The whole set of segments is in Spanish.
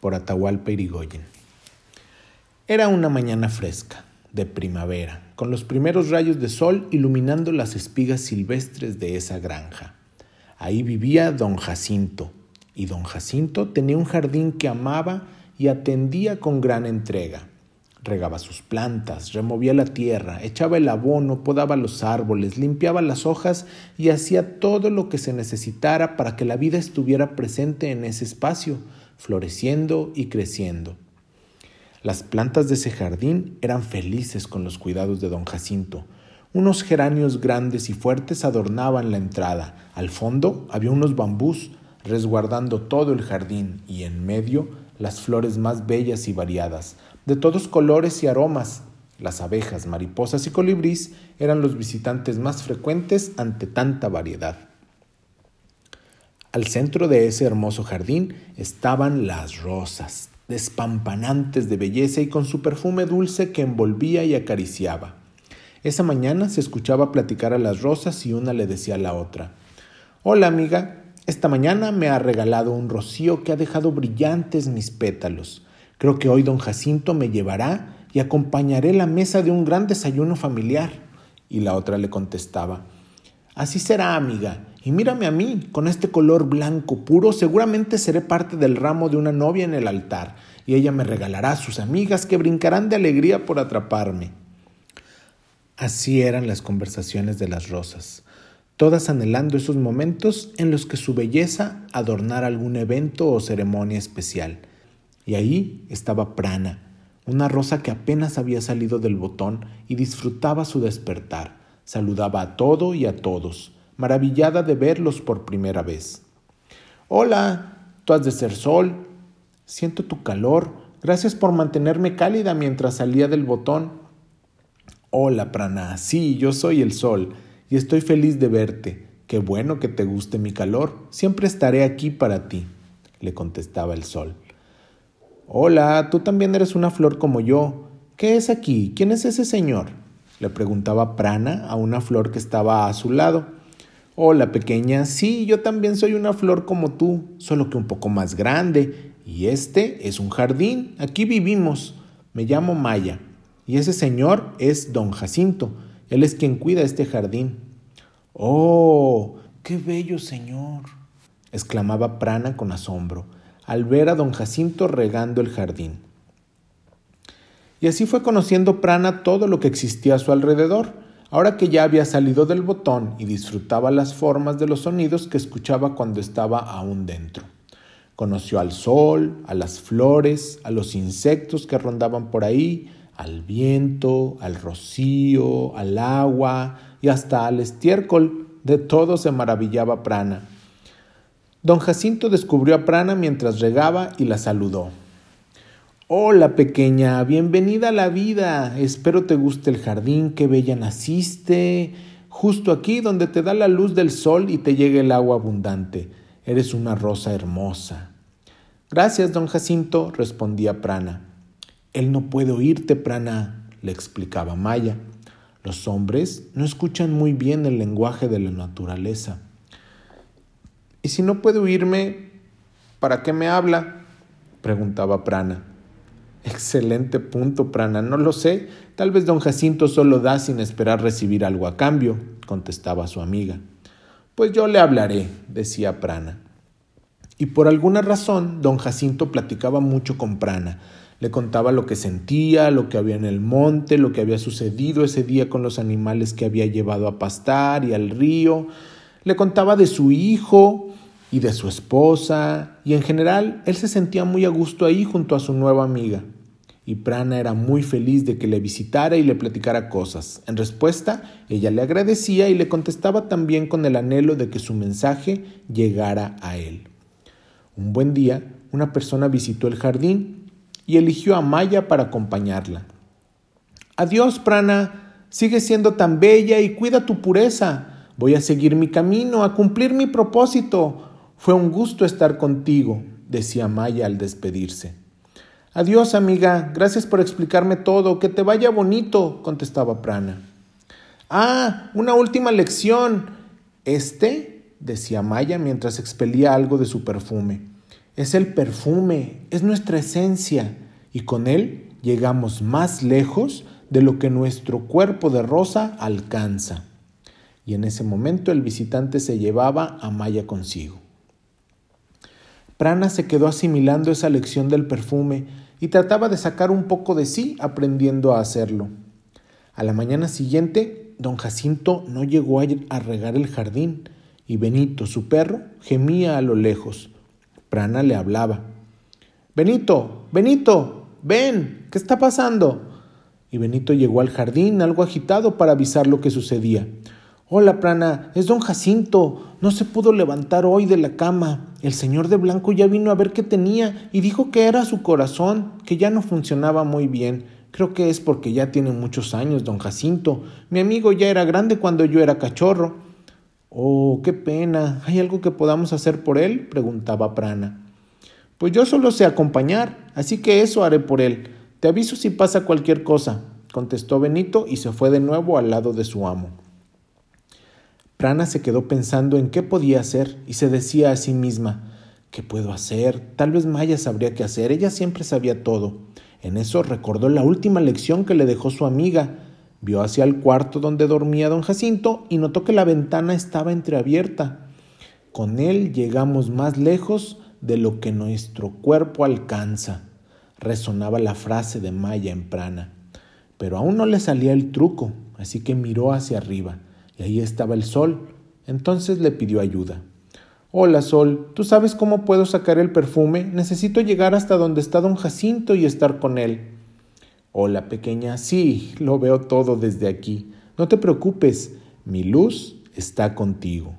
Por Atahualpa Irigoyen. Era una mañana fresca, de primavera, con los primeros rayos de sol iluminando las espigas silvestres de esa granja. Ahí vivía don Jacinto, y don Jacinto tenía un jardín que amaba y atendía con gran entrega. Regaba sus plantas, removía la tierra, echaba el abono, podaba los árboles, limpiaba las hojas y hacía todo lo que se necesitara para que la vida estuviera presente en ese espacio, floreciendo y creciendo. Las plantas de ese jardín eran felices con los cuidados de don Jacinto. Unos geranios grandes y fuertes adornaban la entrada. Al fondo había unos bambús resguardando todo el jardín y en medio las flores más bellas y variadas, de todos colores y aromas. Las abejas, mariposas y colibrís eran los visitantes más frecuentes ante tanta variedad. Al centro de ese hermoso jardín estaban las rosas, despampanantes de belleza y con su perfume dulce que envolvía y acariciaba. Esa mañana se escuchaba platicar a las rosas y una le decía a la otra, Hola amiga, esta mañana me ha regalado un rocío que ha dejado brillantes mis pétalos. Creo que hoy don Jacinto me llevará y acompañaré la mesa de un gran desayuno familiar. Y la otra le contestaba, Así será, amiga, y mírame a mí, con este color blanco puro, seguramente seré parte del ramo de una novia en el altar, y ella me regalará a sus amigas que brincarán de alegría por atraparme. Así eran las conversaciones de las rosas todas anhelando esos momentos en los que su belleza adornara algún evento o ceremonia especial. Y ahí estaba Prana, una rosa que apenas había salido del botón y disfrutaba su despertar, saludaba a todo y a todos, maravillada de verlos por primera vez. Hola, tú has de ser sol, siento tu calor, gracias por mantenerme cálida mientras salía del botón. Hola, Prana, sí, yo soy el sol y estoy feliz de verte. Qué bueno que te guste mi calor. Siempre estaré aquí para ti, le contestaba el sol. Hola, tú también eres una flor como yo. ¿Qué es aquí? ¿Quién es ese señor? le preguntaba Prana a una flor que estaba a su lado. Hola, pequeña. Sí, yo también soy una flor como tú, solo que un poco más grande. Y este es un jardín. Aquí vivimos. Me llamo Maya. Y ese señor es don Jacinto. Él es quien cuida este jardín. ¡Oh! ¡Qué bello señor! exclamaba Prana con asombro al ver a don Jacinto regando el jardín. Y así fue conociendo Prana todo lo que existía a su alrededor, ahora que ya había salido del botón y disfrutaba las formas de los sonidos que escuchaba cuando estaba aún dentro. Conoció al sol, a las flores, a los insectos que rondaban por ahí, al viento, al rocío, al agua y hasta al estiércol. De todo se maravillaba Prana. Don Jacinto descubrió a Prana mientras regaba y la saludó. Hola pequeña, bienvenida a la vida. Espero te guste el jardín, qué bella naciste. Justo aquí donde te da la luz del sol y te llega el agua abundante. Eres una rosa hermosa. Gracias, don Jacinto, respondía Prana. Él no puede oírte, prana, le explicaba Maya. Los hombres no escuchan muy bien el lenguaje de la naturaleza. ¿Y si no puede oírme, para qué me habla? preguntaba Prana. Excelente punto, Prana. No lo sé. Tal vez don Jacinto solo da sin esperar recibir algo a cambio, contestaba su amiga. Pues yo le hablaré, decía Prana. Y por alguna razón, don Jacinto platicaba mucho con Prana, le contaba lo que sentía, lo que había en el monte, lo que había sucedido ese día con los animales que había llevado a pastar y al río. Le contaba de su hijo y de su esposa, y en general él se sentía muy a gusto ahí junto a su nueva amiga. Y Prana era muy feliz de que le visitara y le platicara cosas. En respuesta, ella le agradecía y le contestaba también con el anhelo de que su mensaje llegara a él. Un buen día, una persona visitó el jardín y eligió a Maya para acompañarla. Adiós, Prana, sigue siendo tan bella y cuida tu pureza. Voy a seguir mi camino, a cumplir mi propósito. Fue un gusto estar contigo, decía Maya al despedirse. Adiós, amiga, gracias por explicarme todo, que te vaya bonito, contestaba Prana. Ah, una última lección. Este, decía Maya mientras expelía algo de su perfume. Es el perfume, es nuestra esencia, y con él llegamos más lejos de lo que nuestro cuerpo de rosa alcanza. Y en ese momento el visitante se llevaba a Maya consigo. Prana se quedó asimilando esa lección del perfume y trataba de sacar un poco de sí aprendiendo a hacerlo. A la mañana siguiente, don Jacinto no llegó a regar el jardín y Benito, su perro, gemía a lo lejos. Prana le hablaba. Benito, Benito, ven, ¿qué está pasando? Y Benito llegó al jardín algo agitado para avisar lo que sucedía. Hola, Prana, es don Jacinto. No se pudo levantar hoy de la cama. El señor de blanco ya vino a ver qué tenía y dijo que era su corazón, que ya no funcionaba muy bien. Creo que es porque ya tiene muchos años, don Jacinto. Mi amigo ya era grande cuando yo era cachorro. Oh, qué pena. ¿Hay algo que podamos hacer por él? preguntaba Prana. Pues yo solo sé acompañar, así que eso haré por él. Te aviso si pasa cualquier cosa, contestó Benito y se fue de nuevo al lado de su amo. Prana se quedó pensando en qué podía hacer y se decía a sí misma, ¿qué puedo hacer? Tal vez Maya sabría qué hacer, ella siempre sabía todo. En eso recordó la última lección que le dejó su amiga, vio hacia el cuarto donde dormía don Jacinto y notó que la ventana estaba entreabierta. Con él llegamos más lejos de lo que nuestro cuerpo alcanza, resonaba la frase de Maya en Prana. Pero aún no le salía el truco, así que miró hacia arriba y ahí estaba el sol. Entonces le pidió ayuda. Hola, Sol, ¿tú sabes cómo puedo sacar el perfume? Necesito llegar hasta donde está don Jacinto y estar con él. Hola, pequeña, sí, lo veo todo desde aquí. No te preocupes, mi luz está contigo.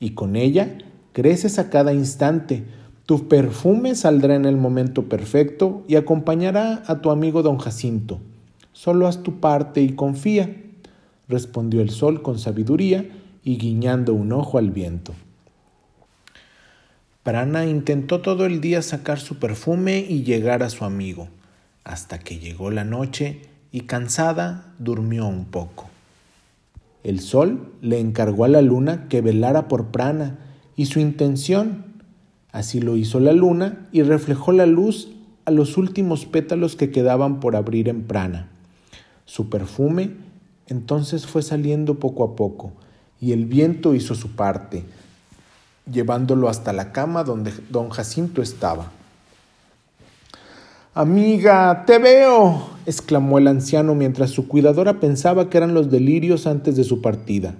Y con ella creces a cada instante. Tu perfume saldrá en el momento perfecto y acompañará a tu amigo don Jacinto. Solo haz tu parte y confía respondió el sol con sabiduría y guiñando un ojo al viento. Prana intentó todo el día sacar su perfume y llegar a su amigo, hasta que llegó la noche y cansada durmió un poco. El sol le encargó a la luna que velara por Prana y su intención. Así lo hizo la luna y reflejó la luz a los últimos pétalos que quedaban por abrir en Prana. Su perfume entonces fue saliendo poco a poco, y el viento hizo su parte, llevándolo hasta la cama donde don Jacinto estaba. Amiga, te veo, exclamó el anciano mientras su cuidadora pensaba que eran los delirios antes de su partida.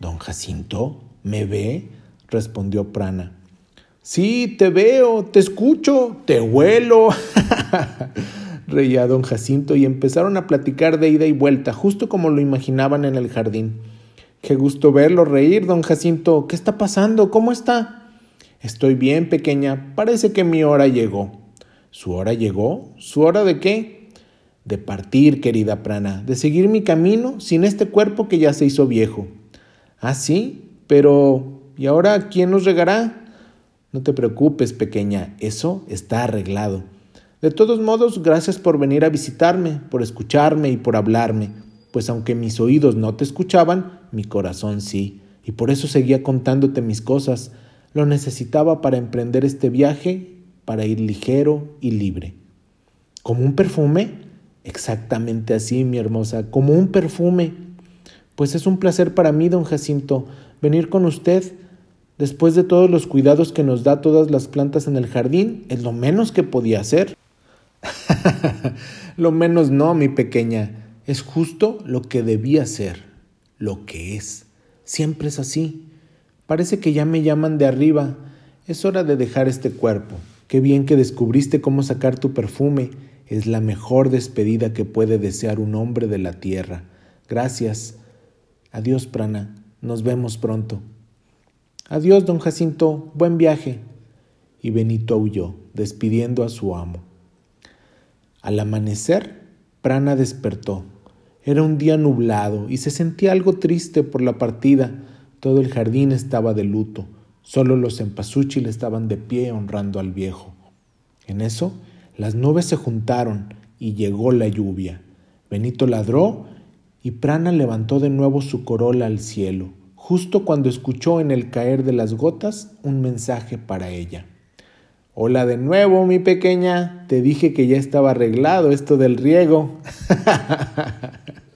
Don Jacinto, ¿me ve? respondió Prana. Sí, te veo, te escucho, te huelo. reía don Jacinto y empezaron a platicar de ida y vuelta, justo como lo imaginaban en el jardín. Qué gusto verlo reír, don Jacinto. ¿Qué está pasando? ¿Cómo está? Estoy bien, pequeña. Parece que mi hora llegó. ¿Su hora llegó? ¿Su hora de qué? De partir, querida Prana, de seguir mi camino sin este cuerpo que ya se hizo viejo. Ah, sí, pero ¿y ahora quién nos regará? No te preocupes, pequeña, eso está arreglado. De todos modos, gracias por venir a visitarme, por escucharme y por hablarme, pues aunque mis oídos no te escuchaban, mi corazón sí, y por eso seguía contándote mis cosas. Lo necesitaba para emprender este viaje, para ir ligero y libre. ¿Como un perfume? Exactamente así, mi hermosa, como un perfume. Pues es un placer para mí, don Jacinto, venir con usted. Después de todos los cuidados que nos da todas las plantas en el jardín, es lo menos que podía hacer. lo menos no, mi pequeña. Es justo lo que debía ser, lo que es. Siempre es así. Parece que ya me llaman de arriba. Es hora de dejar este cuerpo. Qué bien que descubriste cómo sacar tu perfume. Es la mejor despedida que puede desear un hombre de la tierra. Gracias. Adiós, Prana. Nos vemos pronto. Adiós, don Jacinto. Buen viaje. Y Benito huyó, despidiendo a su amo. Al amanecer, Prana despertó. Era un día nublado y se sentía algo triste por la partida. Todo el jardín estaba de luto. Solo los empasúchil estaban de pie honrando al viejo. En eso, las nubes se juntaron y llegó la lluvia. Benito ladró y Prana levantó de nuevo su corola al cielo, justo cuando escuchó en el caer de las gotas un mensaje para ella. Hola de nuevo, mi pequeña. Te dije que ya estaba arreglado esto del riego.